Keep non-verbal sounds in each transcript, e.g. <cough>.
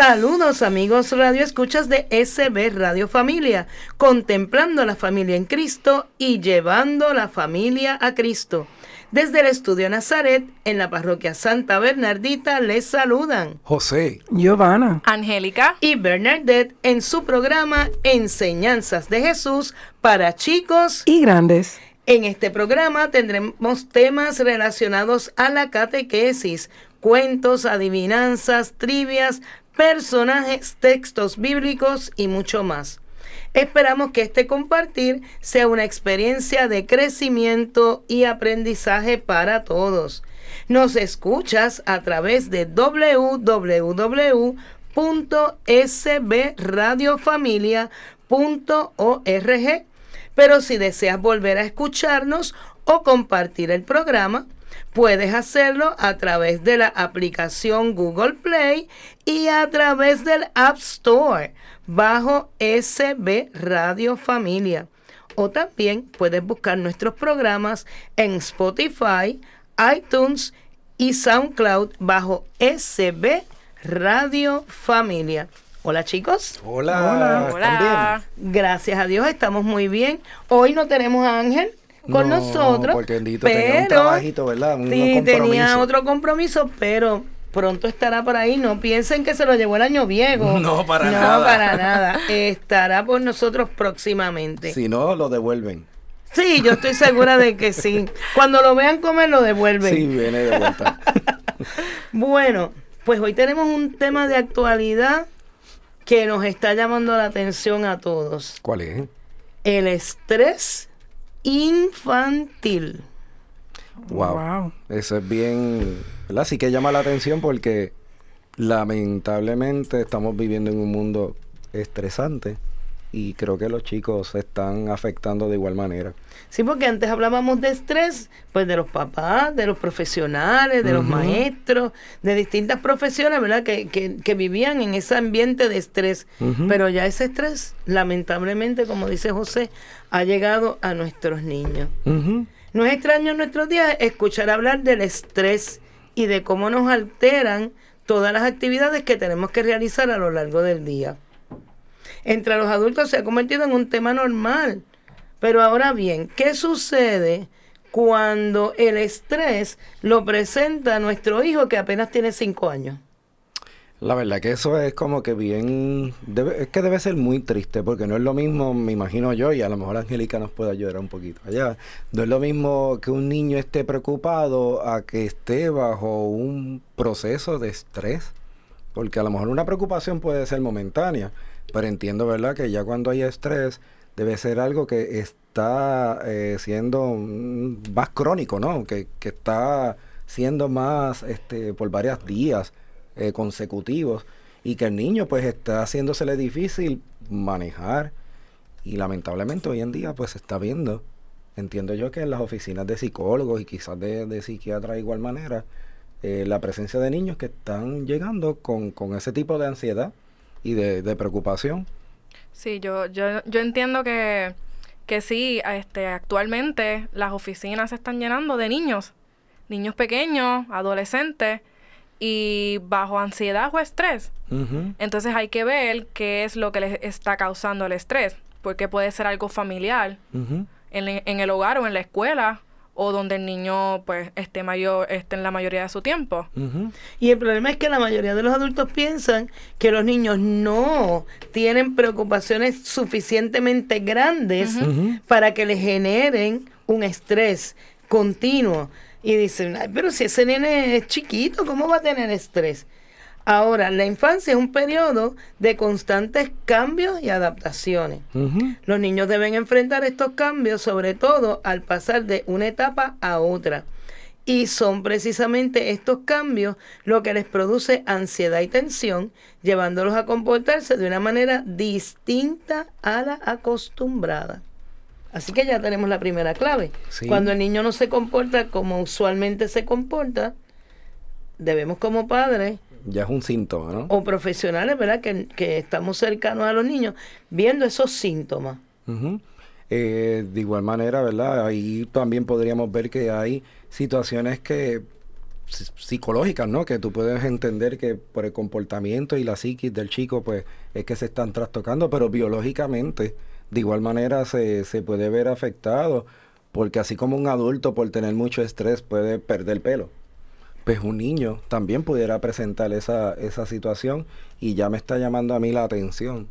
Saludos amigos Radio Escuchas de SB Radio Familia, contemplando la familia en Cristo y llevando la familia a Cristo. Desde el estudio Nazaret, en la parroquia Santa Bernardita, les saludan José, Giovanna, Angélica. y Bernadette en su programa Enseñanzas de Jesús para chicos. Y grandes. En este programa tendremos temas relacionados a la catequesis, cuentos, adivinanzas, trivias, personajes, textos bíblicos y mucho más. Esperamos que este compartir sea una experiencia de crecimiento y aprendizaje para todos. Nos escuchas a través de www.sbradiofamilia.org, pero si deseas volver a escucharnos o compartir el programa, Puedes hacerlo a través de la aplicación Google Play y a través del App Store bajo SB Radio Familia. O también puedes buscar nuestros programas en Spotify, iTunes y SoundCloud bajo SB Radio Familia. Hola chicos. Hola. Hola. Gracias a Dios estamos muy bien. Hoy no tenemos a Ángel con nosotros. Porque bendito tenía un trabajito, ¿verdad? sí, tenía otro compromiso, pero pronto estará por ahí. No piensen que se lo llevó el año viejo. <laughs> No, para nada. No, para <laughs> nada. Estará por nosotros próximamente. Si no, lo devuelven. Sí, yo estoy segura de que sí. Cuando lo vean comer, lo devuelven. Sí, viene de vuelta. <laughs> bueno, pues hoy tenemos un tema de actualidad que nos está llamando la atención a todos. ¿Cuál es? El estrés infantil. Wow. Eso es bien, ¿verdad? Sí que llama la atención porque lamentablemente estamos viviendo en un mundo estresante y creo que los chicos se están afectando de igual manera. Sí, porque antes hablábamos de estrés, pues de los papás, de los profesionales, de los maestros, de distintas profesiones, ¿verdad? Que, que, vivían en ese ambiente de estrés. Pero ya ese estrés, lamentablemente, como dice José, ha llegado a nuestros niños. No es extraño en nuestros días escuchar hablar del estrés y de cómo nos alteran todas las actividades que tenemos que realizar a lo largo del día entre los adultos se ha convertido en un tema normal. Pero ahora bien, ¿qué sucede cuando el estrés lo presenta nuestro hijo que apenas tiene cinco años? La verdad que eso es como que bien, es que debe ser muy triste porque no es lo mismo, me imagino yo, y a lo mejor Angélica nos puede ayudar un poquito allá, no es lo mismo que un niño esté preocupado a que esté bajo un proceso de estrés, porque a lo mejor una preocupación puede ser momentánea, pero entiendo, ¿verdad?, que ya cuando hay estrés debe ser algo que está eh, siendo más crónico, ¿no? Que, está siendo más este, por varios días eh, consecutivos y que el niño pues está haciéndosele difícil manejar y lamentablemente hoy en día pues se está viendo, entiendo yo que en las oficinas de psicólogos y quizás de, de psiquiatras de igual manera, eh, la presencia de niños que están llegando con, con ese tipo de ansiedad y de, preocupación. Sí, yo, yo, yo entiendo que, que sí, este, actualmente las oficinas se están llenando de niños, niños pequeños, adolescentes, y bajo ansiedad o estrés. Entonces hay que ver qué es lo que les está causando el estrés, porque puede ser algo familiar en, en, el hogar o en la escuela o donde el niño pues esté mayor esté en la mayoría de su tiempo. Y el problema es que la mayoría de los adultos piensan que los niños no tienen preocupaciones suficientemente grandes para que le generen un estrés continuo. Y dicen, pero si ese nene es chiquito, ¿cómo va a tener estrés? Ahora, la infancia es un periodo de constantes cambios y adaptaciones. Los niños deben enfrentar estos cambios, sobre todo al pasar de una etapa a otra. Y son precisamente estos cambios lo que les produce ansiedad y tensión, llevándolos a comportarse de una manera distinta a la acostumbrada. Así que ya tenemos la primera clave. Cuando el niño no se comporta como usualmente se comporta, debemos como padres ya es un síntoma, ¿no? O profesionales, ¿verdad? Que, que estamos cercanos a los niños, viendo esos síntomas. Eh, de igual manera, ¿verdad? Ahí también podríamos ver que hay situaciones que psicológicas, ¿no? Que tú puedes entender que por el comportamiento y la psiquis del chico, pues es que se están trastocando, pero biológicamente, de igual manera, se, se puede ver afectado, porque así como un adulto por tener mucho estrés puede perder pelo, pues un niño también pudiera presentar esa, esa situación y ya me está llamando a mí la atención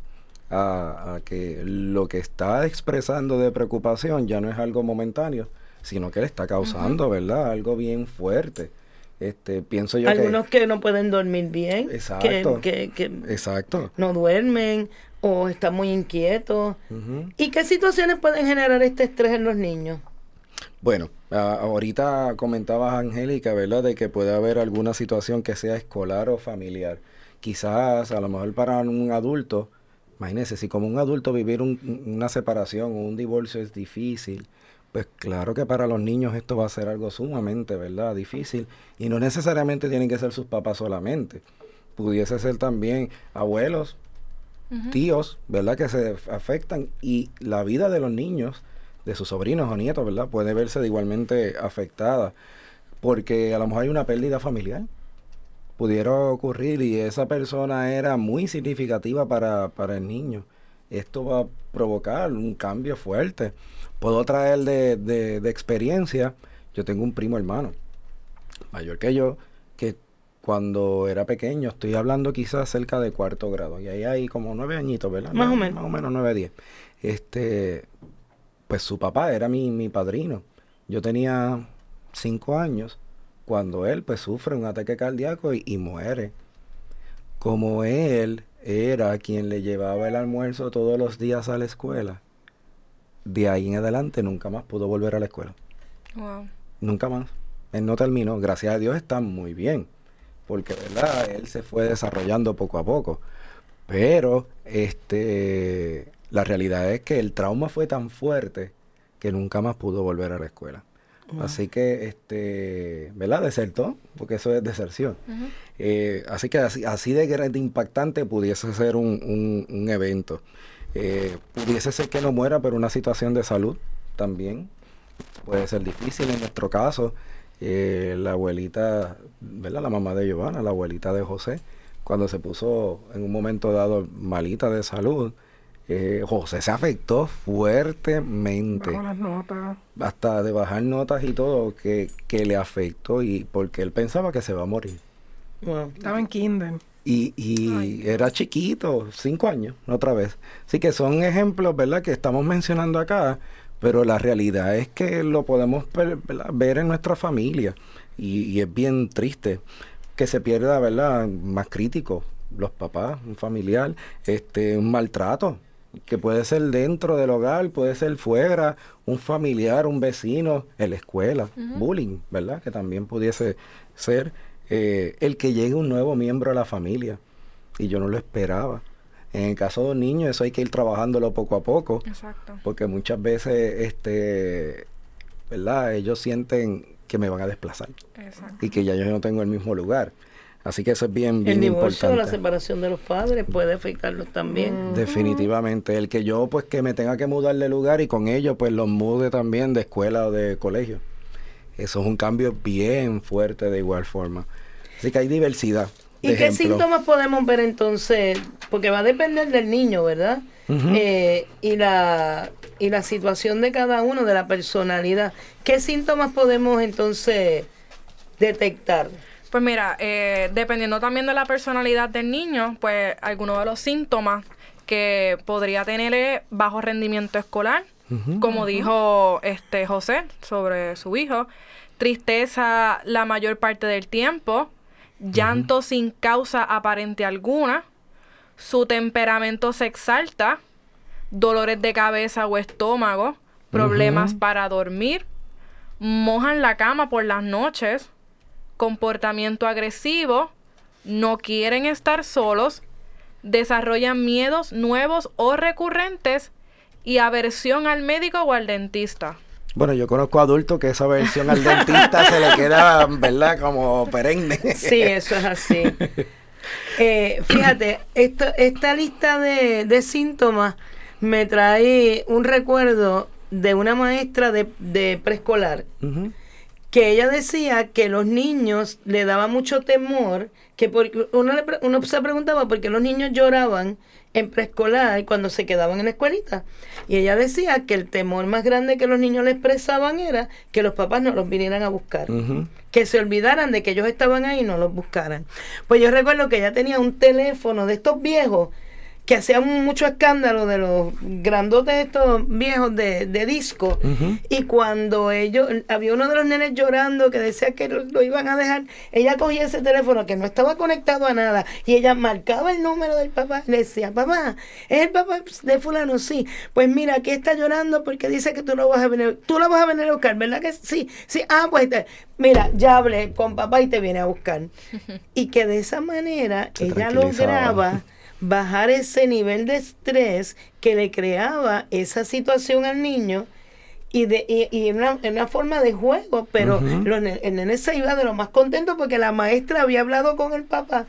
a, que lo que está expresando de preocupación ya no es algo momentáneo, sino que le está causando, ¿verdad? Algo bien fuerte. Este, pienso yo Algunos que, no pueden dormir bien, Exacto. Que, que, Exacto. no duermen o están muy inquietos. ¿Y qué situaciones pueden generar este estrés en los niños? Bueno, ahorita comentabas, Angélica, ¿verdad? De que puede haber alguna situación que sea escolar o familiar. Quizás, a lo mejor para un adulto, imagínese, si como un adulto vivir una separación o un divorcio es difícil, pues claro que para los niños esto va a ser algo sumamente, ¿verdad? Difícil. Y no necesariamente tienen que ser sus papás solamente. Pudiese ser también abuelos, tíos, ¿verdad? Que se afectan. Y la vida de los niños de sus sobrinos o nietos, ¿verdad? Puede verse de igualmente afectada porque a lo mejor hay una pérdida familiar. Pudiera ocurrir y esa persona era muy significativa para, para el niño. Esto va a provocar un cambio fuerte. Puedo traer de, de, de experiencia, yo tengo un primo hermano, mayor que yo, que cuando era pequeño, estoy hablando quizás cerca de cuarto grado, y ahí hay como nueve añitos, ¿verdad? Más o menos. Más o menos nueve, diez. Este, pues su papá era mi, mi padrino. Yo tenía cinco años cuando él pues sufre un ataque cardíaco y, muere. Como él era quien le llevaba el almuerzo todos los días a la escuela, de ahí en adelante nunca más pudo volver a la escuela. Wow. Nunca más. Él no terminó. Gracias a Dios está muy bien. Porque, ¿verdad? Él se fue desarrollando poco a poco. Pero, este, la realidad es que el trauma fue tan fuerte que nunca más pudo volver a la escuela. Así que, este, ¿verdad? Desertó, porque eso es deserción. Eh, así que así, así de, de impactante pudiese ser un, un, evento. Eh, pudiese ser que no muera, pero una situación de salud también puede ser difícil. En nuestro caso, eh, la abuelita, ¿verdad? La mamá de Giovanna, la abuelita de José, cuando se puso en un momento dado malita de salud, eh, José se afectó fuertemente. las notas. Hasta de bajar notas y todo, que, le afectó y porque él pensaba que se va a morir. Estaba en kinder. Y, y era chiquito, cinco años, otra vez. Así que son ejemplos, ¿verdad?, que estamos mencionando acá, pero la realidad es que lo podemos ver en nuestra familia. Y, y, es bien triste que se pierda, ¿verdad?, más crítico, los papás, un familiar, este, un maltrato que puede ser dentro del hogar, puede ser fuera, un familiar, un vecino, en la escuela, bullying, ¿verdad? Que también pudiese ser eh, el que llegue un nuevo miembro a la familia. Y yo no lo esperaba. En el caso de un niño, eso hay que ir trabajándolo poco a poco. Exacto. Porque muchas veces, este, ¿verdad? Ellos sienten que me van a desplazar. Exacto. Y que ya yo no tengo el mismo lugar. Así que eso es bien, bien el divorcio, la separación de los padres puede afectarlos también. Definitivamente. El que yo, pues, que me tenga que mudar de lugar y con ello, pues, los mude también de escuela o de colegio. Eso es un cambio bien fuerte de igual forma. Así que hay diversidad. ¿Y qué síntomas podemos ver entonces? Porque va a depender del niño, ¿verdad? Eh, y, la, y la situación de cada uno, de la personalidad. ¿Qué síntomas podemos entonces detectar? Pues mira, eh, dependiendo también de la personalidad del niño, pues algunos de los síntomas que podría tener es bajo rendimiento escolar, como dijo este José sobre su hijo, tristeza la mayor parte del tiempo, llanto sin causa aparente alguna, su temperamento se exalta, dolores de cabeza o estómago, problemas para dormir, mojan la cama por las noches, comportamiento agresivo, no quieren estar solos, desarrollan miedos nuevos o recurrentes y aversión al médico o al dentista. Bueno, yo conozco adultos que esa aversión al dentista se le queda, ¿verdad? Como perenne. Sí, eso es así. <laughs> Eh, fíjate, esta, esta lista de, de, síntomas me trae un recuerdo de una maestra de, de preescolar que ella decía que los niños le daba mucho temor, que porque uno, uno se preguntaba por qué los niños lloraban en preescolar cuando se quedaban en la escuelita. Y ella decía que el temor más grande que los niños le expresaban era que los papás no los vinieran a buscar, que se olvidaran de que ellos estaban ahí y no los buscaran. Pues yo recuerdo que ella tenía un teléfono de estos viejos que hacían mucho escándalo de los grandotes estos viejos de, disco. Y cuando ellos, había uno de los nenes llorando que decía que lo, iban a dejar, ella cogía ese teléfono que no estaba conectado a nada y ella marcaba el número del papá y le decía, papá, es el papá de fulano, sí. Pues mira, aquí está llorando porque dice que tú lo vas a venir, tú lo vas a venir a buscar, ¿verdad que sí? Sí, ah, pues mira, ya hablé con papá y te viene a buscar. <laughs> y que de esa manera ella lograba <laughs> bajar ese nivel de estrés que le creaba esa situación al niño y de y, en, una, forma de juego, pero el nene se iba de lo más contento porque la maestra había hablado con el papá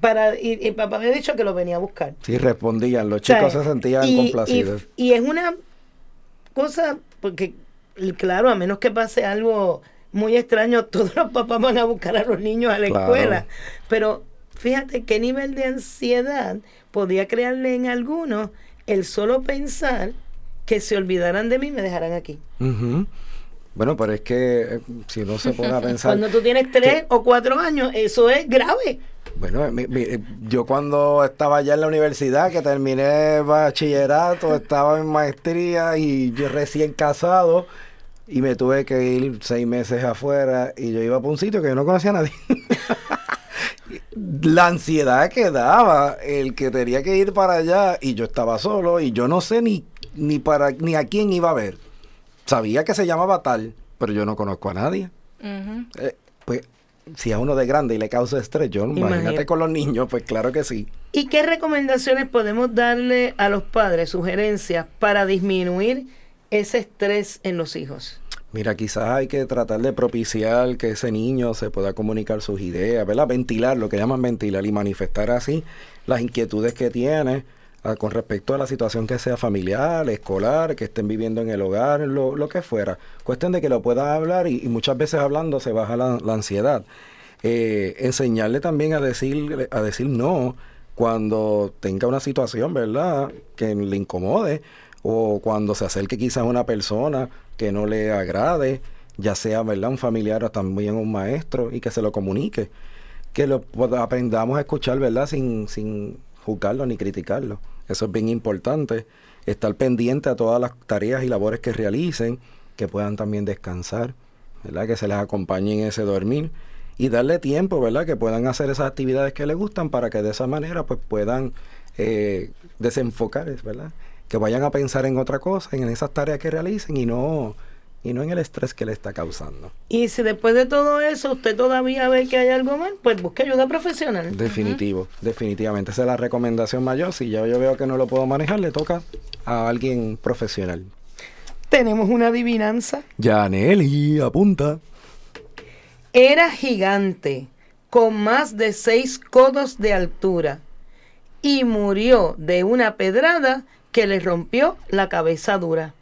para y, el papá había dicho que lo venía a buscar. Sí, respondían, los chicos se sentían complacidos. Y, es una cosa, porque claro, a menos que pase algo muy extraño, <laughs> todos los papás van a buscar a los niños a la escuela, pero Fíjate qué nivel de ansiedad podía crearle en algunos el solo pensar que se olvidaran de mí y me dejaran aquí. Bueno, pero es que eh, si no se pone a <laughs> pensar... cuando tú tienes tres o cuatro años, eso es grave. Bueno, yo cuando estaba allá en la universidad, que terminé bachillerato, estaba en maestría y yo recién casado y me tuve que ir seis meses afuera y yo iba para un sitio que yo no conocía a nadie. <laughs> la ansiedad que daba el que tenía que ir para allá y yo estaba solo y yo no sé ni, ni, para, ni a quién iba a ver. Sabía que se llamaba tal, pero yo no conozco a nadie. Eh, pues si a uno de grande y le causa estrés, yo imagínate con los niños, pues claro que sí. ¿Y qué recomendaciones podemos darle a los padres, sugerencias para disminuir ese estrés en los hijos? Mira, quizás hay que tratar de propiciar que ese niño se pueda comunicar sus ideas, ¿verdad? Ventilar, lo que llaman ventilar y manifestar así las inquietudes que tiene ah, con respecto a la situación que sea familiar, escolar, que estén viviendo en el hogar, lo, que fuera. Cuestión de que lo pueda hablar y, muchas veces hablando se baja la, ansiedad. Eh, enseñarle también a decir, a decir no cuando tenga una situación, ¿verdad? Que le incomode o cuando se acerque quizás una persona que no le agrade, ya sea ¿verdad? un familiar o también un maestro, y que se lo comunique. Que lo aprendamos a escuchar, ¿verdad? Sin, sin juzgarlo ni criticarlo. Eso es bien importante. Estar pendiente a todas las tareas y labores que realicen, que puedan también descansar, ¿verdad? Que se les acompañe en ese dormir y darle tiempo, ¿verdad? Que puedan hacer esas actividades que les gustan para que de esa manera pues puedan eh, desenfocar, ¿verdad? Que vayan a pensar en otra cosa, en esas tareas que realicen y no y no en el estrés que le está causando. Y si después de todo eso usted todavía ve que hay algo mal, pues busque ayuda profesional. Definitivo, definitivamente. Esa es la recomendación mayor. Si ya yo veo que no lo puedo manejar, le toca a alguien profesional. Tenemos una adivinanza. Nelly, apunta. Era gigante, con más de seis codos de altura, y murió de una pedrada que le rompió la cabeza dura.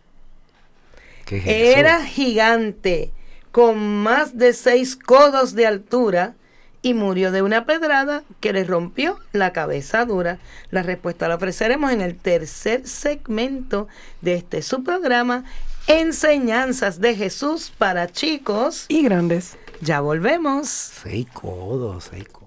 Era gigante, con más de seis codos de altura, y murió de una pedrada que le rompió la cabeza dura. La respuesta la ofreceremos en el tercer segmento de este su programa, Enseñanzas de Jesús para chicos y grandes. Ya volvemos. Seis codos, seis codos.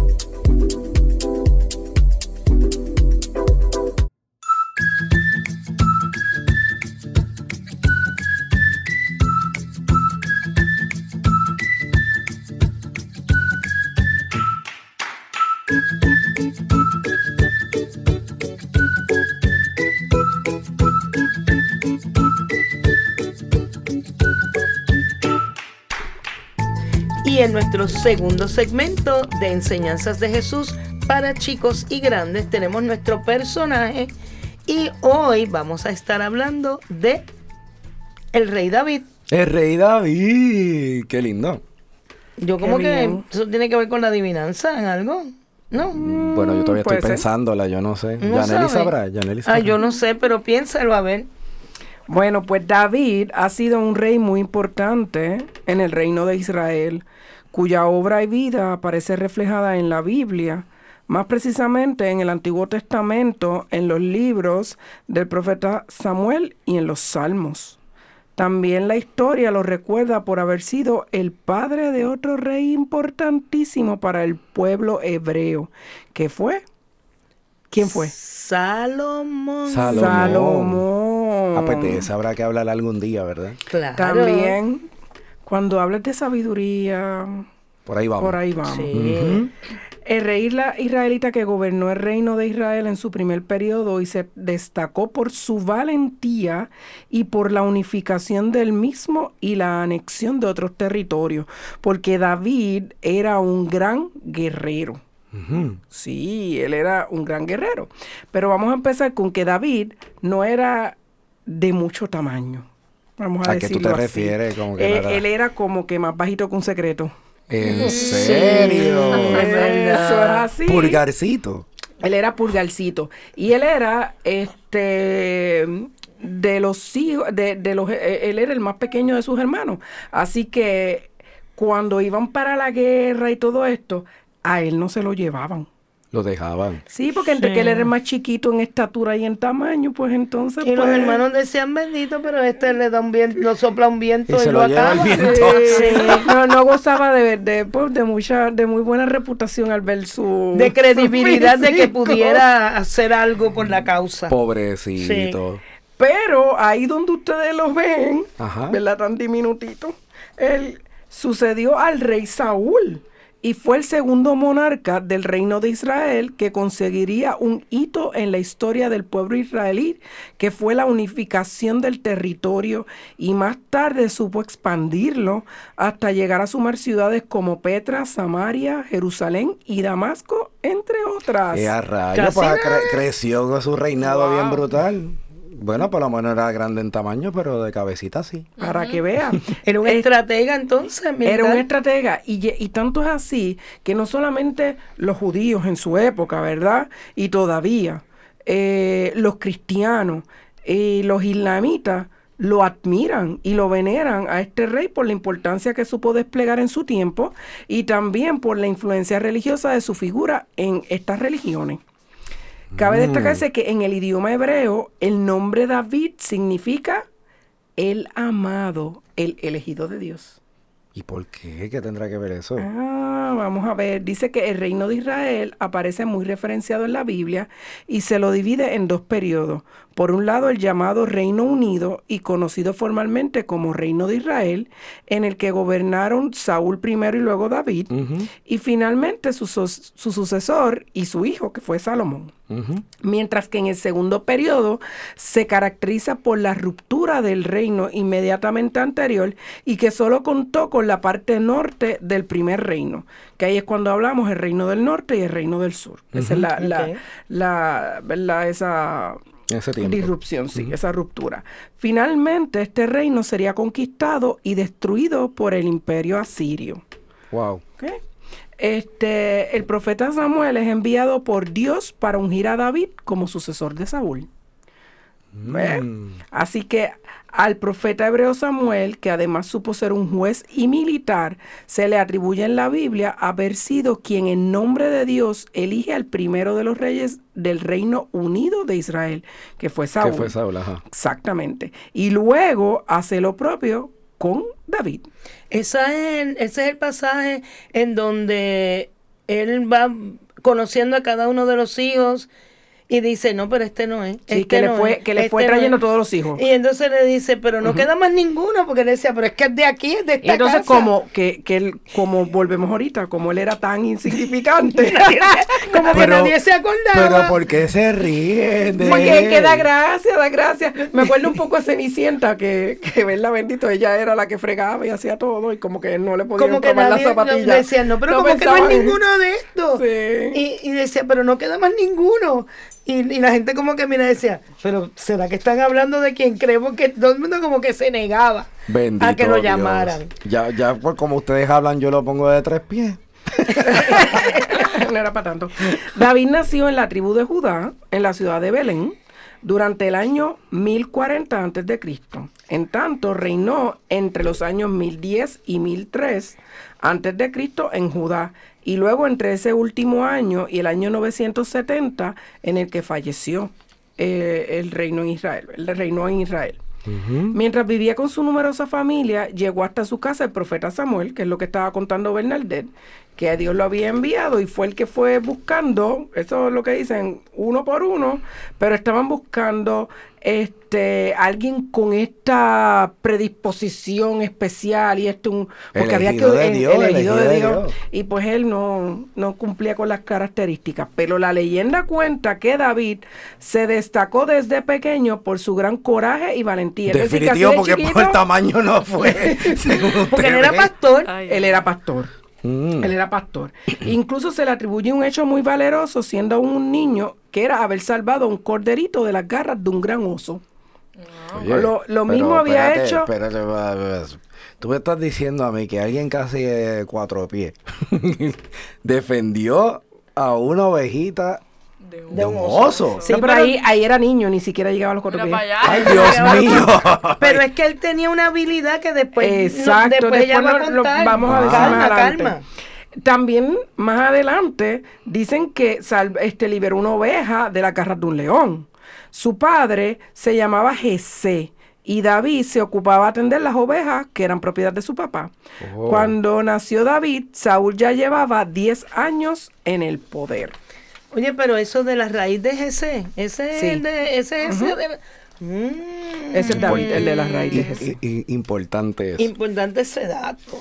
Nuestro segundo segmento de enseñanzas de Jesús para chicos y grandes tenemos nuestro personaje y hoy vamos a estar hablando de el rey David. El rey David, qué lindo. Yo como Qué que bien. eso tiene que ver con la adivinanza en algo, ¿no? Bueno, yo todavía estoy ser. pensándola, yo no sé. No Yaneli sabrá, Yaneli Ah, sabrá. yo no sé, pero piénsalo a ver. Bueno, pues David ha sido un rey muy importante en el reino de Israel, cuya obra y vida aparece reflejada en la Biblia, más precisamente en el Antiguo Testamento, en los libros del profeta Samuel y en los Salmos. También la historia lo recuerda por haber sido el padre de otro rey importantísimo para el pueblo hebreo, que fue ¿Quién fue? Salomón. Salomón. Salomón. Ah, pues de esa habrá que hablar algún día, ¿verdad? Claro. También, cuando hables de sabiduría, Por ahí vamos. por ahí vamos. Sí. El rey israelita que gobernó el reino de Israel en su primer periodo y se destacó por su valentía y por la unificación del mismo y la anexión de otros territorios, porque David era un gran guerrero. Sí, él era un gran guerrero. Pero vamos a empezar con que David no era de mucho tamaño. Vamos a, ¿A qué tú te así. refieres? Como que Eh, él era como que más bajito que un secreto. ¿En serio? <laughs> Eso es así. Pulgarcito. Él era pulgarcito. Y él era, este, de los hijos, de, de los, eh, él era el más pequeño de sus hermanos. Así que cuando iban para la guerra y todo esto, a él no se lo llevaban. Lo dejaban. Sí, porque entre Sí. que él era más chiquito en estatura y en tamaño, pues entonces. Y los pues, hermanos decían bendito, pero este le da un viento, lo sopla un viento Y y, se lo lo lleva el acaba. viento. Sí, no, no gozaba de, de, pues, de mucha, de muy buena reputación al ver su De credibilidad su de que pudiera hacer algo por la causa. Pobrecito. Pero ahí donde ustedes lo ven, Ajá. ¿verdad? Tan diminutito, él sucedió al rey Saúl y fue el segundo monarca del reino de Israel que conseguiría un hito en la historia del pueblo israelí, que fue la unificación del territorio y más tarde supo expandirlo hasta llegar a sumar ciudades como Petra, Samaria, Jerusalén y Damasco, entre otras. Eh, a rayos, Casi pues, cre- creció con su reinado Wow. bien brutal. Bueno, por lo menos era grande en tamaño, pero de cabecita sí. Para que vean. <laughs> Era un Eh, estratega entonces, Era un estratega y, y tanto es así que no solamente los judíos en su época, ¿verdad? Y todavía eh, los cristianos y los islamitas lo admiran y lo veneran a este rey por la importancia que supo desplegar en su tiempo y también por la influencia religiosa de su figura en estas religiones. Cabe Mm. destacarse que en el idioma hebreo el nombre David significa el amado, el elegido de Dios. ¿Y por qué? ¿Qué tendrá que ver eso? Ah, vamos a ver. Dice que el reino de Israel aparece muy referenciado en la Biblia y se lo divide en dos periodos. Por un lado, el llamado Reino Unido y conocido formalmente como Reino de Israel, en el que gobernaron Saúl primero y luego David, y finalmente su, sucesor y su hijo, que fue Salomón. Mientras que en el segundo periodo se caracteriza por la ruptura del reino inmediatamente anterior y que solo contó con la parte norte del primer reino, que ahí es cuando hablamos el reino del norte y el reino del sur. Esa es la, la, la- ¿verdad? esa disrupción, sí, esa ruptura. Finalmente este reino sería conquistado y destruido por el imperio asirio. Wow. Este, el profeta Samuel es enviado por Dios para ungir a David como sucesor de Saúl. ¿Ves? Mm. Así que al profeta hebreo Samuel, que además supo ser un juez y militar, se le atribuye en la Biblia haber sido quien en nombre de Dios elige al primero de los reyes del Reino Unido de Israel, que fue Saúl. Que fue Saúl, ajá. Exactamente. Y luego hace lo propio con David. Esa es, ese es el pasaje en donde él va conociendo a cada uno de los hijos y dice, no, pero este no es. Sí, este que le no fue, es, que le fue este no trayendo es". todos los hijos. Y entonces le dice, pero no queda más ninguno, porque él decía, pero es que es de aquí, es de esta Y entonces, casa. como que, que él, como volvemos ahorita, como él era tan insignificante. <laughs> <laughs> como que nadie se acordaba. Pero ¿por qué se ríen de Porque es que él? da gracia, da gracia. Me acuerdo un poco a Cenicienta, que, que verla bendito, ella era la que fregaba y hacía todo, y como que no le que tomar nadie las zapatillas. decía, no, pero como que no es ninguno de estos. Sí. Y, y decía, pero no queda más ninguno. Y, y la gente como que mira decía, pero ¿será que están hablando de quien creemos que todo el mundo como que se negaba Bendito a que lo Dios. llamaran? Ya, ya, pues como ustedes hablan, yo lo pongo de tres pies. no era para tanto. David nació en la tribu de Judá, en la ciudad de Belén, durante el año 1040 antes de Cristo. En tanto, reinó entre los años 1010 y 1003 antes de Cristo en Judá, y luego entre ese último año y el año 970 en el que falleció eh, el reino en Israel, el reinó en Israel. Mientras vivía con su numerosa familia, llegó hasta su casa el profeta Samuel, que es lo que estaba contando Bernadette, que a Dios lo había enviado y fue el que fue buscando, eso es lo que dicen, uno por uno, pero estaban buscando este alguien con esta predisposición especial y este un porque había que de el- Dios, elegido de Dios Dios. y pues él no, no cumplía con las características. Pero la leyenda cuenta que David se destacó desde pequeño por su gran coraje y valentía. Decir, Definitivo, de porque por el tamaño no fue. <laughs> según Porque él era pastor. Ay, él era pastor. Mm. Él era pastor. <clears throat> Incluso se le atribuye un hecho muy valeroso siendo un niño que era haber salvado a un corderito de las garras de un gran oso. Oye, Lo- mismo había espérate, hecho- espérate. Tú me estás diciendo a mí que alguien casi de cuatro pies <laughs> defendió a una ovejita de un- de un oso. Sí, No, pero pero- ahí, ahí era niño, ni siquiera llegaba a los cuatro <laughs> pies. Ay, Dios mío. Pero es que él tenía una habilidad que después, no- Exacto, después ella va a después lo- vamos a decir calma, más adelante. calma. También más adelante dicen que sal- este, liberó una oveja de la garras de un león. Su padre se llamaba Jesé y David se ocupaba de atender las ovejas que eran propiedad de su papá. Oh. Cuando nació David, Saúl ya llevaba 10 años en el poder. Oye, pero eso de la raíz de Jesé, ese Sí. es el de, ese es de- Mm. Ese es David, el de las raíces. de. I- i- importante eso. Importante ese dato.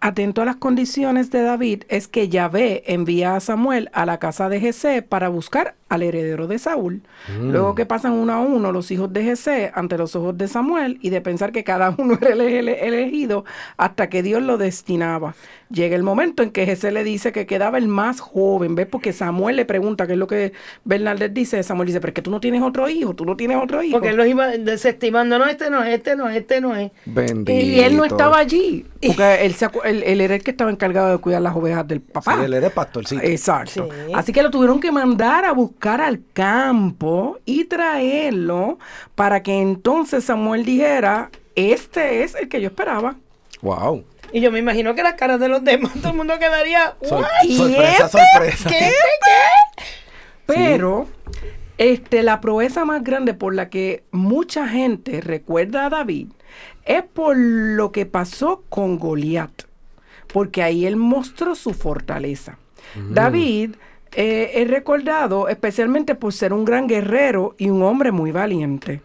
Atento a las condiciones de David, es que Yahvé envía a Samuel a la casa de Jesé para buscar al heredero de Saúl. Luego que pasan uno a uno los hijos de Jesé ante los ojos de Samuel y de pensar que cada <laughs> uno era el ele- elegido hasta que Dios lo destinaba. Llega el momento en que Jesé le dice que quedaba el más joven, ¿ves? Porque Samuel le pregunta, que es lo que Bernaldez dice, Samuel dice, pero es que tú no tienes otro hijo, tú no tienes otro hijo. Porque él los iba desestimando, no, este no es, este no es, este no es. Bendito. y él no estaba allí, <laughs> porque él, se acu- él- él era el que estaba encargado de cuidar las ovejas del papá. Sí, él era pastorcito. Exacto. Sí. Así que lo tuvieron que mandar a buscar al campo y traerlo para que entonces Samuel dijera, este es el que yo esperaba. Wow. Y yo me imagino que las caras de los demás, todo el mundo quedaría, <laughs> Sor- "What? ¿Y sorpresa, este? sorpresa. ¿Qué? Pero este, la proeza más grande por la que mucha gente recuerda a David es por lo que pasó con Goliat, porque ahí él mostró su fortaleza. David eh, es recordado especialmente por ser un gran guerrero y un hombre muy valiente.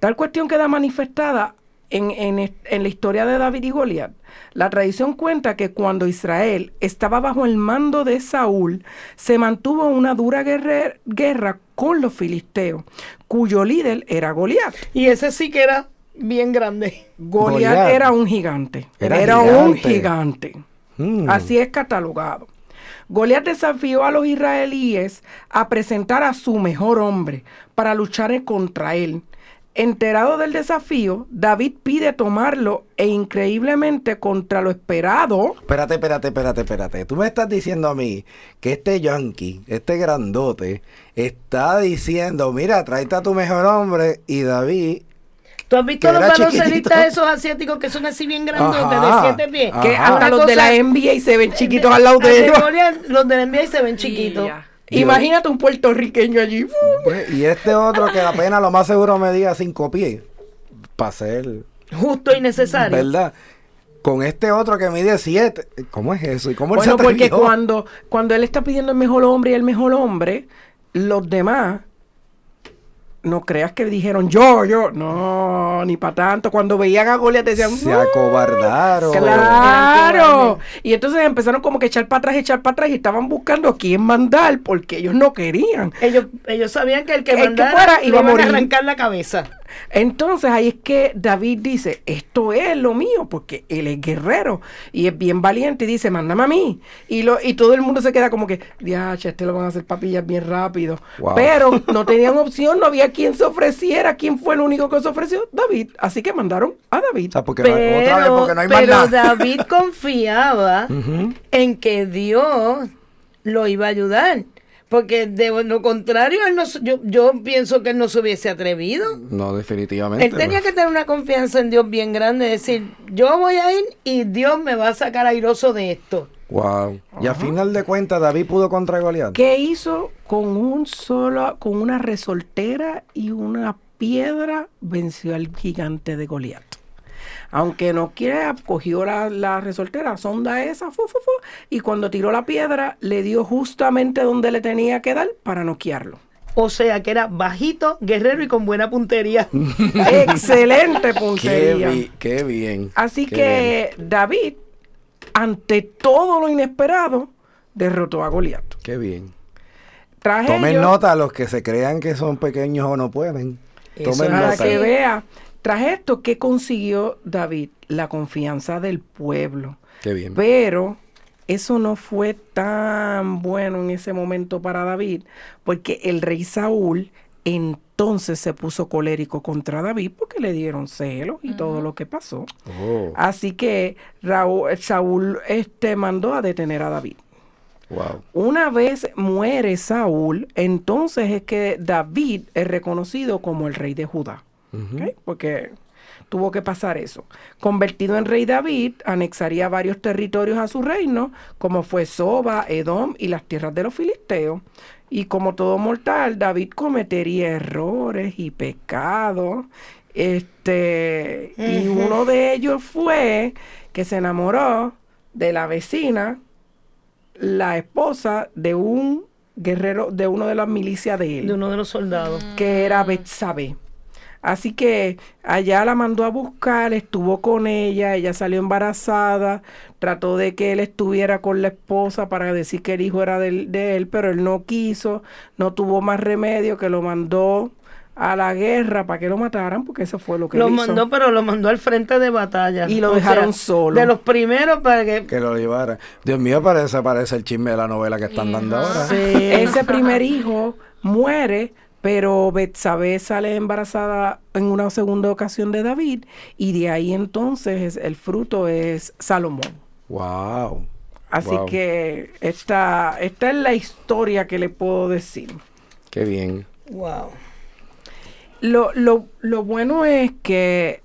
Tal cuestión queda manifestada en, en la historia de David y Goliat. La tradición cuenta que cuando Israel estaba bajo el mando de Saúl, se mantuvo una dura guerre- guerra con los filisteos, cuyo líder era Goliat. Y ese sí que era bien grande. Goliat Goliat. era un gigante. Era Era, un gigante. gigante. Mm. Así es catalogado. Goliat desafió a los israelíes a presentar a su mejor hombre para luchar contra él. Enterado del desafío, David pide tomarlo e increíblemente contra lo esperado. Espérate, espérate, espérate, espérate. Tú me estás diciendo a mí que este yankee, este grandote, está diciendo, mira, tráete a tu mejor hombre y David ¿Tú has visto los baloncelistas esos asiáticos que son así bien grandotes Ajá, de siete pies? Que hasta los de la NBA se ven chiquitos al lado de ellos. Los de la NBA se ven chiquitos. Imagínate un puertorriqueño allí. Pues, y este otro que apenas lo más seguro me diga cinco pies. Para ser, Justo y necesario. ¿verdad? Con este otro que mide siete. ¿Cómo es eso? ¿Y cómo él Bueno, se porque cuando, cuando él está pidiendo el mejor hombre y el mejor hombre, los demás no creas que dijeron yo, yo. No, ni para tanto. Cuando veían a Goliat decían, Se acobardaron. Claro. Y entonces empezaron como que echar para atrás, echar para atrás y estaban buscando a quién mandar porque ellos no querían. Ellos, ellos sabían que el que El que mandara fuera le iba a morir. arrancar la cabeza. Entonces ahí es que David dice, esto es lo mío, porque él es guerrero y es bien valiente y dice, mándame a mí. Y, lo, y todo el mundo se queda como que, diache, este lo van a hacer papillas bien rápido. Wow. Pero <laughs> no tenían opción, no había quien se ofreciera. ¿Quién fue el único que se ofreció? David. Así que mandaron a David. O sea, porque no hay- Pero, otra vez, porque no hay más pero nada. David <laughs> confiaba en que Dios lo iba a ayudar. Porque de lo contrario, él no, se- yo, yo pienso que él no se hubiese atrevido. No, definitivamente. Él tenía que tener una confianza en Dios bien grande, decir, yo voy a ir y Dios me va a sacar airoso de esto. Wow. Y a final de cuentas, David pudo contra Goliat. ¿Qué hizo con un solo, con una resoltera y una piedra venció al gigante de Goliat? Aunque no quiera, cogió la, la resoltera, sonda esa, fu, fu, fu, y cuando tiró la piedra, le dio justamente donde le tenía que dar para noquearlo. O sea, que era bajito, guerrero y con buena puntería. <laughs> Excelente Qué, puntería. bi- qué bien. Así qué que David, ante todo lo inesperado, derrotó a Goliat. Qué bien. Tras Tomen nota a los que se crean que son pequeños o no pueden. Tomen Para nota. que vea, tras esto, ¿qué consiguió David? La confianza del pueblo. Qué bien. Pero eso no fue tan bueno en ese momento para David, porque el rey Saúl entonces se puso colérico contra David porque le dieron celos y todo lo que pasó. Oh, Así que Raúl- Saúl este, mandó a detener a David. wow. Una vez muere Saúl, entonces es que David es reconocido como el rey de Judá. Porque tuvo que pasar eso. Convertido en rey David, anexaría varios territorios a su reino, como fue Soba, Edom y las tierras de los filisteos. Y como todo mortal, David cometería errores y pecados. Este, y uno de ellos fue que se enamoró de la vecina, la esposa de un guerrero, de uno de las milicias de él De uno de los soldados. que era Betsabe. Así que allá la mandó a buscar, estuvo con ella, ella salió embarazada, trató de que él estuviera con la esposa para decir que el hijo era del- de, él, pero él no quiso, no tuvo más remedio que lo mandó a la guerra para que lo mataran, porque eso fue lo que Lo él hizo. mandó, pero lo mandó al frente de batalla. Y lo O dejaron solo. De los primeros para que... Que lo llevara. Dios mío, parece, parece el chisme de la novela que están dando ahora. Sí. Ese primer hijo muere, pero Betsabé sale embarazada en una segunda ocasión de David y de ahí entonces el fruto es Salomón. Wow. Así Wow. que esta, esta es la historia que le puedo decir. Qué bien. Wow. Lo, lo, lo bueno es que,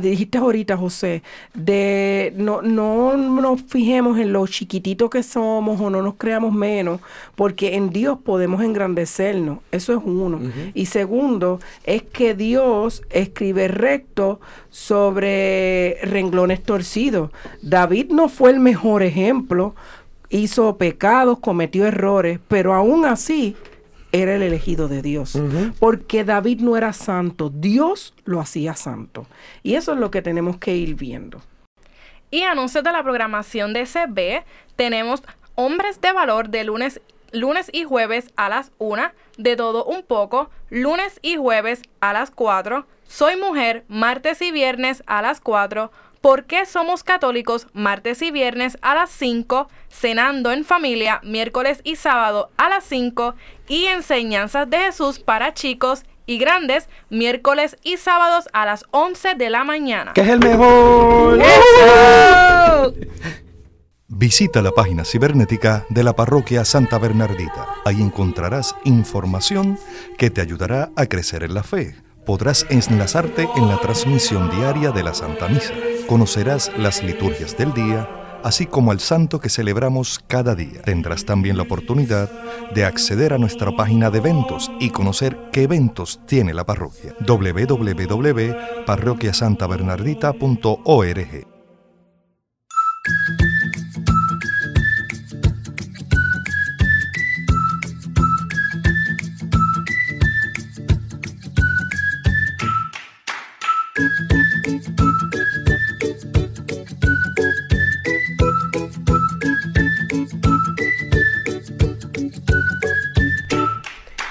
dijiste ahorita, José, de no, no nos fijemos en lo chiquitito que somos o no nos creamos menos, porque en Dios podemos engrandecernos. Eso es uno. Y segundo, es que Dios escribe recto sobre renglones torcidos. David no fue el mejor ejemplo, hizo pecados, cometió errores, pero aún así era el elegido de Dios. Porque David no era santo, Dios lo hacía santo. Y eso es lo que tenemos que ir viendo. Y anuncios de la programación de CB, tenemos Hombres de Valor de lunes, lunes y jueves a las 1, de todo un poco, lunes y jueves a las 4, Soy Mujer, martes y viernes a las 4, ¿Por qué somos católicos? Martes y viernes a las 5, cenando en familia, miércoles y sábado a las 5, y enseñanzas de Jesús para chicos y grandes, miércoles y sábados a las 11 de la mañana. Que es el mejor. Visita la página cibernética de la parroquia Santa Bernardita. Ahí encontrarás información que te ayudará a crecer en la fe. Podrás enlazarte en la transmisión diaria de la Santa Misa. Conocerás las liturgias del día, así como el santo que celebramos cada día. Tendrás también la oportunidad de acceder a nuestra página de eventos y conocer qué eventos tiene la parroquia. www.parroquiasantabernardita.org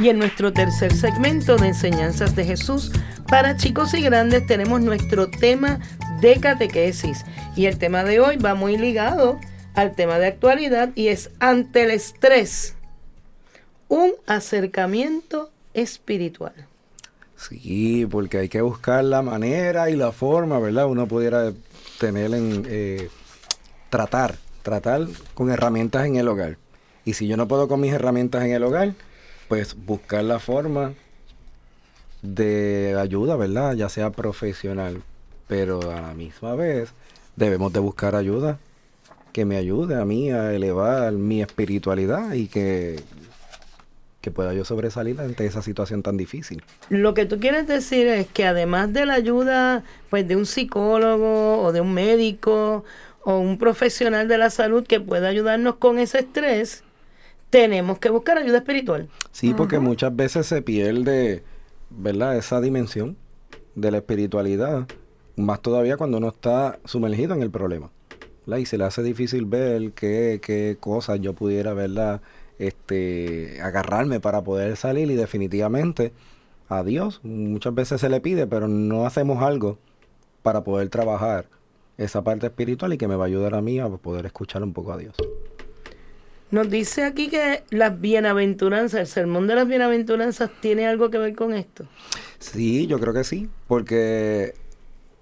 En nuestro tercer segmento de enseñanzas de Jesús para chicos y grandes tenemos nuestro tema de catequesis. Y el tema de hoy va muy ligado al tema de actualidad y es ante el estrés, un acercamiento espiritual. Sí, porque hay que buscar la manera y la forma, ¿verdad? Uno pudiera tener en eh, tratar, tratar con herramientas en el hogar. Y si yo no puedo con mis herramientas en el hogar, pues buscar la forma de ayuda, ¿verdad? Ya sea profesional, pero a la misma vez debemos de buscar ayuda que me ayude a mí a elevar mi espiritualidad y que, que pueda yo sobresalir ante esa situación tan difícil. Lo que tú quieres decir es que además de la ayuda pues de un psicólogo o de un médico o un profesional de la salud que pueda ayudarnos con ese estrés, tenemos que buscar ayuda espiritual. Sí, porque muchas veces se pierde, ¿verdad? Esa dimensión de la espiritualidad, más todavía cuando uno está sumergido en el problema. ¿verdad? Y se le hace difícil ver qué, qué cosas yo pudiera, ¿verdad? Este, agarrarme para poder salir y definitivamente a Dios muchas veces se le pide, pero no hacemos algo para poder trabajar esa parte espiritual y que me va a ayudar a mí a poder escuchar un poco a Dios. Nos dice aquí que las bienaventuranzas, el sermón de las bienaventuranzas tiene algo que ver con esto. Sí, yo creo que sí, porque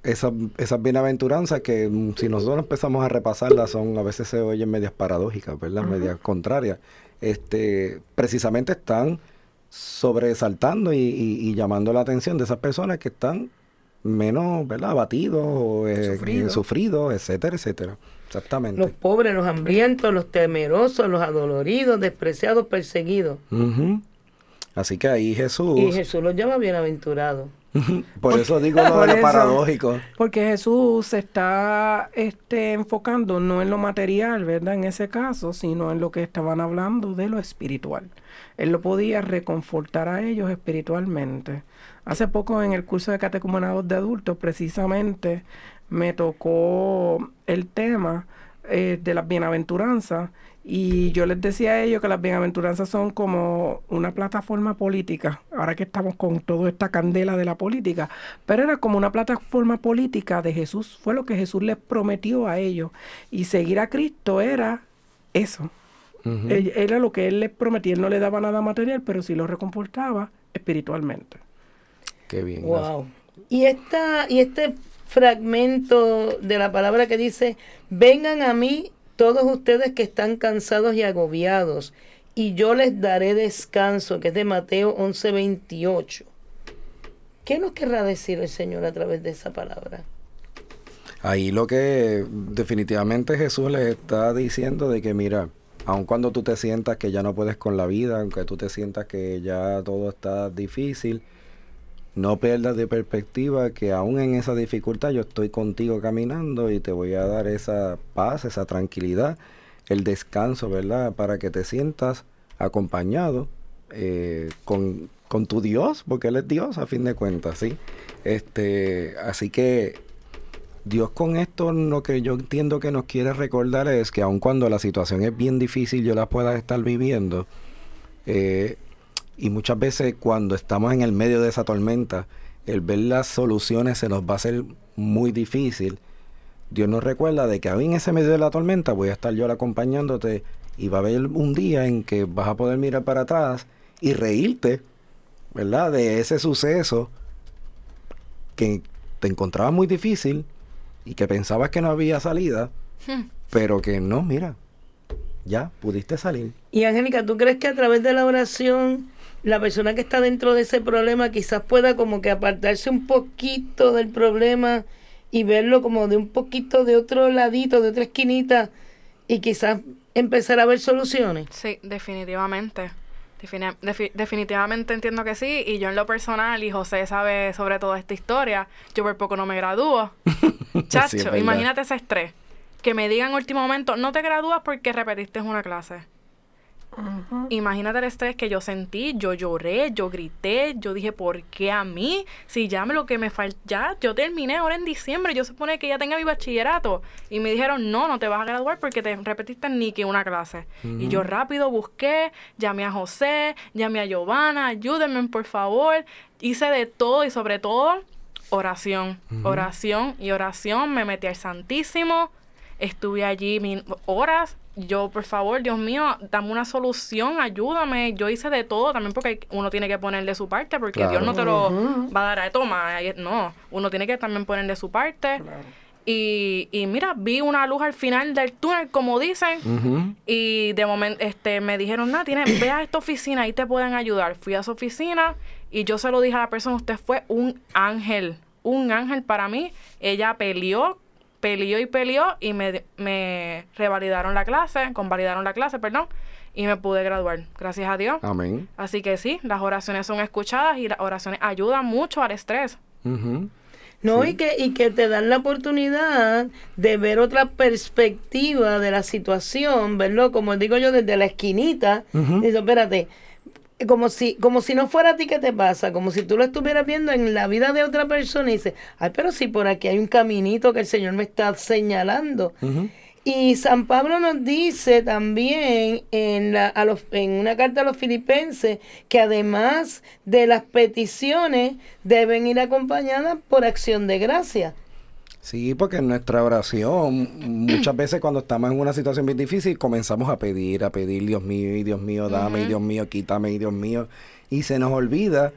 esas, esas bienaventuranzas que mm, si nosotros empezamos a repasarlas son a veces se oyen medias paradójicas, ¿verdad? Medias contrarias. Este, precisamente están sobresaltando y, y- y llamando la atención de esas personas que están menos, ¿verdad? Abatidos o eh, Sufridos. sufridos, etcétera, etcétera. Exactamente. Los pobres, los hambrientos, los temerosos, los adoloridos, despreciados, perseguidos. Así que ahí Jesús, Y Jesús los llama bienaventurados. por eso digo lo de lo eso. paradójico. Porque Jesús se está este, enfocando no en lo material, ¿verdad? En ese caso, sino en lo que estaban hablando de lo espiritual. Él lo podía reconfortar a ellos espiritualmente. Hace poco en el curso de catecumenados de adultos, precisamente, me tocó el tema eh, de las bienaventuranzas y yo les decía a ellos que las bienaventuranzas son como una plataforma política, ahora que estamos con toda esta candela de la política, pero era como una plataforma política de Jesús, fue lo que Jesús les prometió a ellos y seguir a Cristo era eso, era lo que Él les prometía, Él no le daba nada material, pero sí lo reconfortaba espiritualmente. Qué bien. Wow. Y esta, y este fragmento de la palabra que dice, vengan a mí todos ustedes que están cansados y agobiados, y yo les daré descanso, que es de Mateo 11, 28. ¿Qué nos querrá decir el Señor a través de esa palabra? Ahí lo que definitivamente Jesús les está diciendo de que mira, aun cuando tú te sientas que ya no puedes con la vida, aunque tú te sientas que ya todo está difícil, no pierdas de perspectiva que aún en esa dificultad yo estoy contigo caminando y te voy a dar esa paz, esa tranquilidad, el descanso, ¿verdad? Para que te sientas acompañado eh, con, con tu Dios, porque Él es Dios a fin de cuentas, ¿sí? Este, así que Dios con esto lo que yo entiendo que nos quiere recordar es que aun cuando la situación es bien difícil, yo la pueda estar viviendo, eh, y muchas veces cuando estamos en el medio de esa tormenta, el ver las soluciones se nos va a hacer muy difícil. Dios nos recuerda de que aún en ese medio de la tormenta voy a estar yo acompañándote y va a haber un día en que vas a poder mirar para atrás y reírte, ¿verdad? De ese suceso que te encontrabas muy difícil y que pensabas que no había salida, Hmm. pero que no, mira, ya pudiste salir. Y Angélica, ¿tú crees que a través de la oración la persona que está dentro de ese problema quizás pueda como que apartarse un poquito del problema y verlo como de un poquito de otro ladito, de otra esquinita y quizás empezar a ver soluciones? Sí, definitivamente. Defini- defi- definitivamente entiendo que sí. Y yo en lo personal, y José sabe sobre toda esta historia, yo por poco no me gradúo. Chacho, <laughs> Sí, es verdad. imagínate ese estrés. Que me digan en último momento, no te gradúas porque repetiste una clase. Imagínate el estrés que yo sentí, yo lloré, yo grité, yo dije, ¿por qué a mí? Si ya me lo que me falta, ya, yo terminé ahora en diciembre, yo supone que ya tenga mi bachillerato. Y me dijeron, no, no te vas a graduar porque te repetiste ni que una clase. Y yo rápido busqué, llamé a José, llamé a Giovanna, ayúdenme por favor. Hice de todo y sobre todo oración, oración y oración. Me metí al Santísimo, estuve allí min- horas. Yo, por favor, Dios mío, dame una solución, ayúdame. Yo hice de todo también porque uno tiene que poner de su parte porque Dios no te lo va a dar a toma. No, uno tiene que también poner de su parte. Y, y mira, vi una luz al final del túnel, como dicen. Y de momento este, me dijeron, nada, tiene, ve a esta oficina, ahí te pueden ayudar. Fui a su oficina y yo se lo dije a la persona, usted fue un ángel, un ángel para mí. Ella peleó, peleó y peleó y me, me revalidaron la clase, convalidaron la clase, perdón, y me pude graduar, gracias a Dios. Amén. Así que sí, las oraciones son escuchadas y las oraciones ayudan mucho al estrés. No, y, que, y que te dan la oportunidad de ver otra perspectiva de la situación, verlo, como digo yo, desde la esquinita. Ujú. Dice, espérate, como si, como si no fuera a ti que te pasa, como si tú lo estuvieras viendo en la vida de otra persona y dices, ay, pero si por aquí hay un caminito que el Señor me está señalando. Y San Pablo nos dice también en, la- a los, en una carta a los filipenses que además de las peticiones deben ir acompañadas por acción de gracia. Sí, porque en nuestra oración, muchas <clears throat> veces cuando estamos en una situación bien difícil, comenzamos a pedir, a pedir, Dios mío, y Dios mío, dame, y Dios mío, quítame, y Dios mío. Y se nos olvida,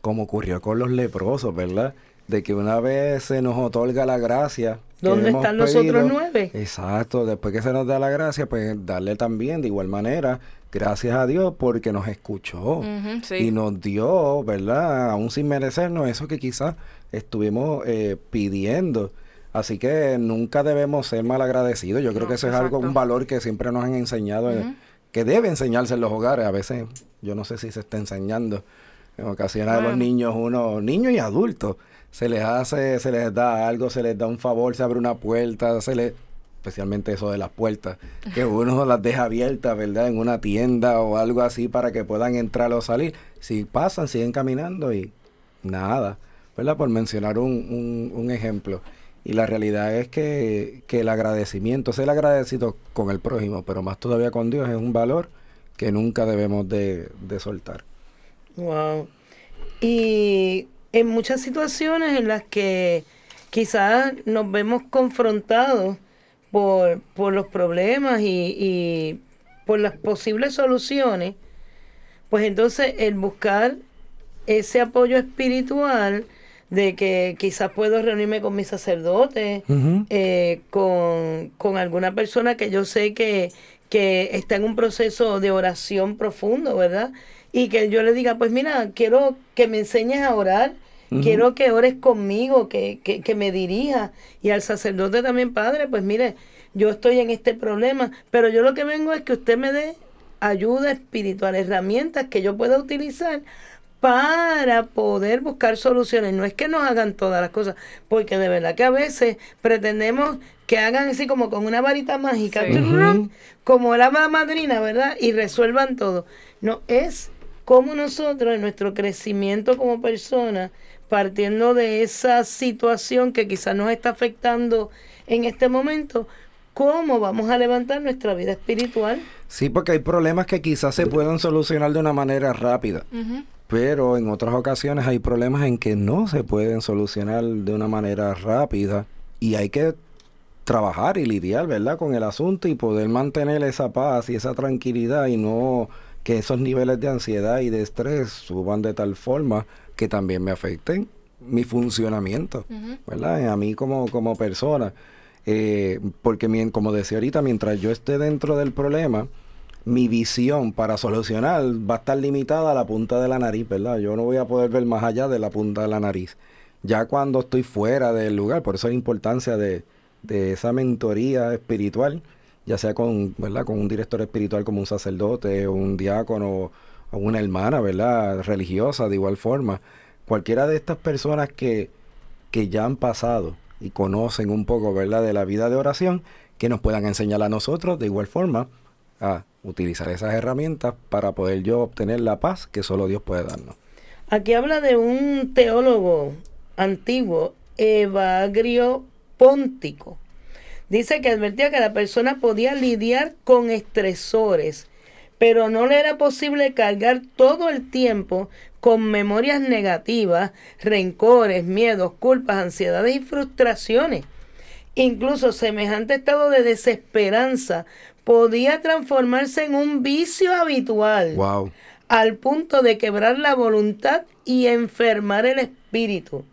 como ocurrió con los leprosos, ¿verdad? De que una vez se nos otorga la gracia. ¿Dónde están los otros nueve? Exacto, después que se nos da la gracia, pues darle también de igual manera, gracias a Dios porque nos escuchó sí. y nos dio, ¿verdad? Aún sin merecernos eso que quizás estuvimos eh, pidiendo. Así que nunca debemos ser mal agradecidos. Yo creo No, que eso es algo, un valor que siempre nos han enseñado, eh, que debe enseñarse en los hogares. A veces, yo no sé si se está enseñando. En ocasiones a los niños, uno, niños y adultos, se les hace, se les da algo, se les da un favor, se abre una puerta, se les especialmente eso de las puertas, que <laughs> uno las deja abiertas, ¿verdad? En una tienda o algo así para que puedan entrar o salir. Si pasan, siguen caminando y nada, ¿verdad? Por mencionar un, un- ejemplo. Y la realidad es que, que el agradecimiento, ser agradecido con el prójimo, pero más todavía con Dios, es un valor que nunca debemos de, de soltar. Wow. Y en muchas situaciones en las que quizás nos vemos confrontados por, por los problemas y, y por las posibles soluciones, pues entonces el buscar ese apoyo espiritual de que quizás puedo reunirme con mi sacerdote, eh, con, con alguna persona que yo sé que, que está en un proceso de oración profundo, ¿verdad? Y que yo le diga, pues mira, quiero que me enseñes a orar, quiero que ores conmigo, que, que, que me dirija. Y al sacerdote también, padre, pues mire, yo estoy en este problema, pero yo lo que vengo es que usted me dé ayuda espiritual, herramientas que yo pueda utilizar para poder buscar soluciones. No es que nos hagan todas las cosas, porque de verdad que a veces pretendemos que hagan así como con una varita mágica, como la ma- madrina, ¿verdad? Y resuelvan todo. No, es como nosotros en nuestro crecimiento como persona, partiendo de esa situación que quizás nos está afectando en este momento, cómo vamos a levantar nuestra vida espiritual. Sí, porque hay problemas que quizás se puedan solucionar de una manera rápida. Pero en otras ocasiones hay problemas en que no se pueden solucionar de una manera rápida y hay que trabajar y lidiar, ¿verdad? Con el asunto y poder mantener esa paz y esa tranquilidad y no que esos niveles de ansiedad y de estrés suban de tal forma que también me afecten mi funcionamiento, ¿verdad? A mí como, como persona. Eh, porque, como decía ahorita, mientras yo esté dentro del problema, mi visión para solucionar va a estar limitada a la punta de la nariz, ¿verdad? Yo no voy a poder ver más allá de la punta de la nariz. Ya cuando estoy fuera del lugar, por eso la importancia de, de esa mentoría espiritual, ya sea con, ¿verdad? con un director espiritual como un sacerdote, un diácono o una hermana, ¿verdad? religiosa de igual forma. Cualquiera de estas personas que, que ya han pasado y conocen un poco, ¿verdad?, de la vida de oración, que nos puedan enseñar a nosotros de igual forma a utilizar esas herramientas para poder yo obtener la paz que solo Dios puede darnos. Aquí habla de un teólogo antiguo, Evagrio Póntico. Dice que advertía que la persona podía lidiar con estresores, pero no le era posible cargar todo el tiempo con memorias negativas, rencores, miedos, culpas, ansiedades y frustraciones. Incluso semejante estado de desesperanza podía transformarse en un vicio habitual. Al punto de quebrar la voluntad y enfermar el espíritu.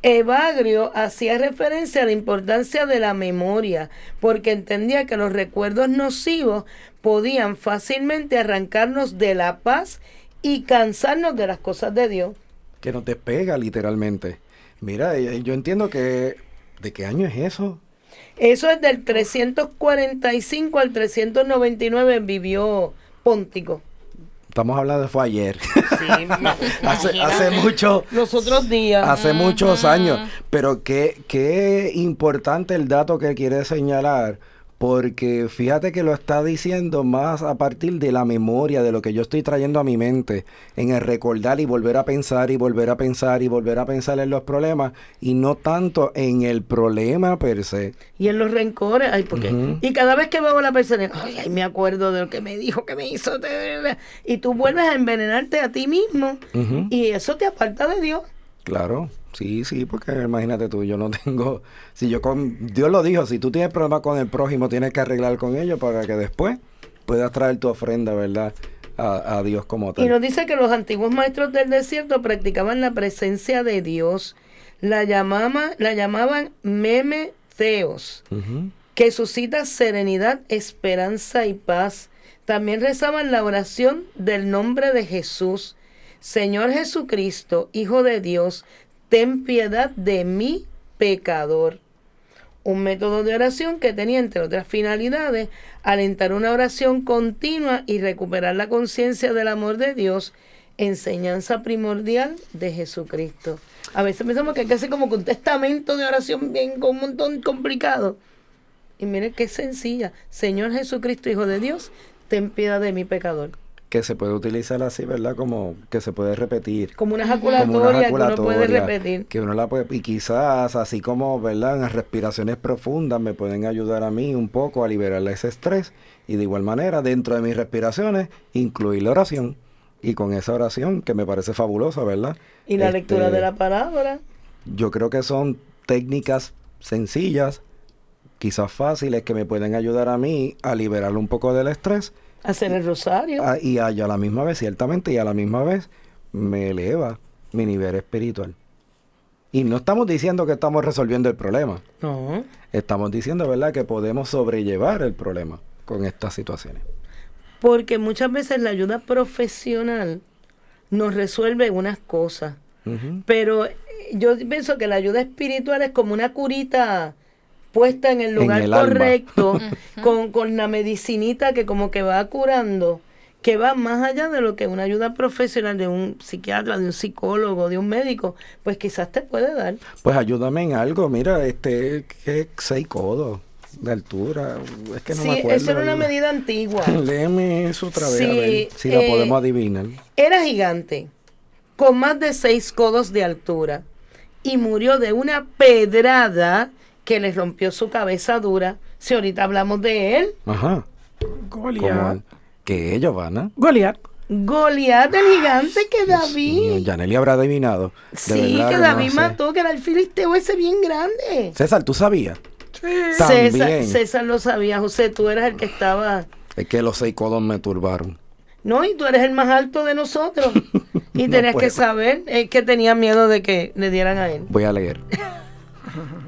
Evagrio hacía referencia a la importancia de la memoria, porque entendía que los recuerdos nocivos podían fácilmente arrancarnos de la paz y cansarnos de las cosas de Dios. Que nos despega literalmente. Mira, eh, yo entiendo que... ¿De qué año es eso? Eso es del 345 al 399 vivió Póntico. Estamos hablando de fue ayer. <laughs> hace, hace mucho. Los otros días. Hace muchos años. Pero qué, qué importante el dato que quiere señalar porque fíjate que lo está diciendo más a partir de la memoria, de lo que yo estoy trayendo a mi mente, en el recordar y volver a pensar y volver a pensar y volver a pensar en los problemas y no tanto en el problema per se. Y en los rencores, ay, porque y cada vez que veo a la persona, ay, me acuerdo de lo que me dijo, que me hizo, y tú vuelves a envenenarte a ti mismo y eso te aparta de Dios. Claro. Sí, sí, porque imagínate tú, yo no <laughs> tengo, si yo con, Dios lo dijo, si tú tienes problemas con el prójimo, tienes que arreglar con ellos para que después puedas traer tu ofrenda, ¿verdad? A, Dios como tal. Y nos dice que los antiguos maestros del desierto practicaban la presencia de Dios, la, llamaba, la llamaban meme teos, que suscita serenidad, esperanza y paz. También rezaban la oración del nombre de Jesús. Señor Jesucristo, Hijo de Dios, ten piedad de mi pecador. Un método de oración que tenía, entre otras finalidades, alentar una oración continua y recuperar la conciencia del amor de Dios, enseñanza primordial de Jesucristo. A veces pensamos que hay que hacer como un testamento de oración bien con un montón complicado. Y miren qué sencilla. Señor Jesucristo, Hijo de Dios, ten piedad de mi pecador que se puede utilizar así, ¿verdad? Como que se puede repetir. Como una ejaculatoria, que uno puede repetir. Que uno la puede, y quizás así como, ¿verdad? En las respiraciones profundas me pueden ayudar a mí un poco a liberar ese estrés y de igual manera dentro de mis respiraciones incluir la oración y con esa oración que me parece fabulosa, ¿verdad? Y la lectura de este, la palabra. Yo creo que son técnicas sencillas, quizás fáciles, que me pueden ayudar a mí a liberar un poco del estrés Hacer el rosario. Ah, y a, la misma vez, ciertamente, y a la misma vez me eleva mi nivel espiritual. Y no estamos diciendo que estamos resolviendo el problema. No. Estamos diciendo, ¿verdad?, que podemos sobrellevar el problema con estas situaciones. Porque muchas veces la ayuda profesional nos resuelve unas cosas. Pero yo pienso que la ayuda espiritual es como una curita puesta en el lugar correcto, <laughs> con, con la medicinita que como que va curando, que va más allá de lo que una ayuda profesional de un psiquiatra, de un psicólogo, de un médico, pues quizás te puede dar. Pues ayúdame en algo, mira, este, que seis codos de altura, es que no me acuerdo. eso era una medida antigua. <laughs> Léeme eso otra vez, a ver si la podemos eh, adivinar. Era gigante, con más de seis codos de altura, y murió de una pedrada que le rompió su cabeza dura. Si ahorita hablamos de él. Ajá. Goliat. ¿Qué es, Giovanna? Goliat. Goliat, el gigante que David. David. habrá adivinado. sí, que David mató, que era el filisteo ese bien grande. César, ¿tú sabías? Sí. César, César lo sabía. José, tú eras el que estaba. Es que los seis codos me turbaron. No, y tú eres el más alto de nosotros. <laughs> Y No tenías que saber eh, que tenía miedo de que le dieran a él. Voy a leer. <laughs>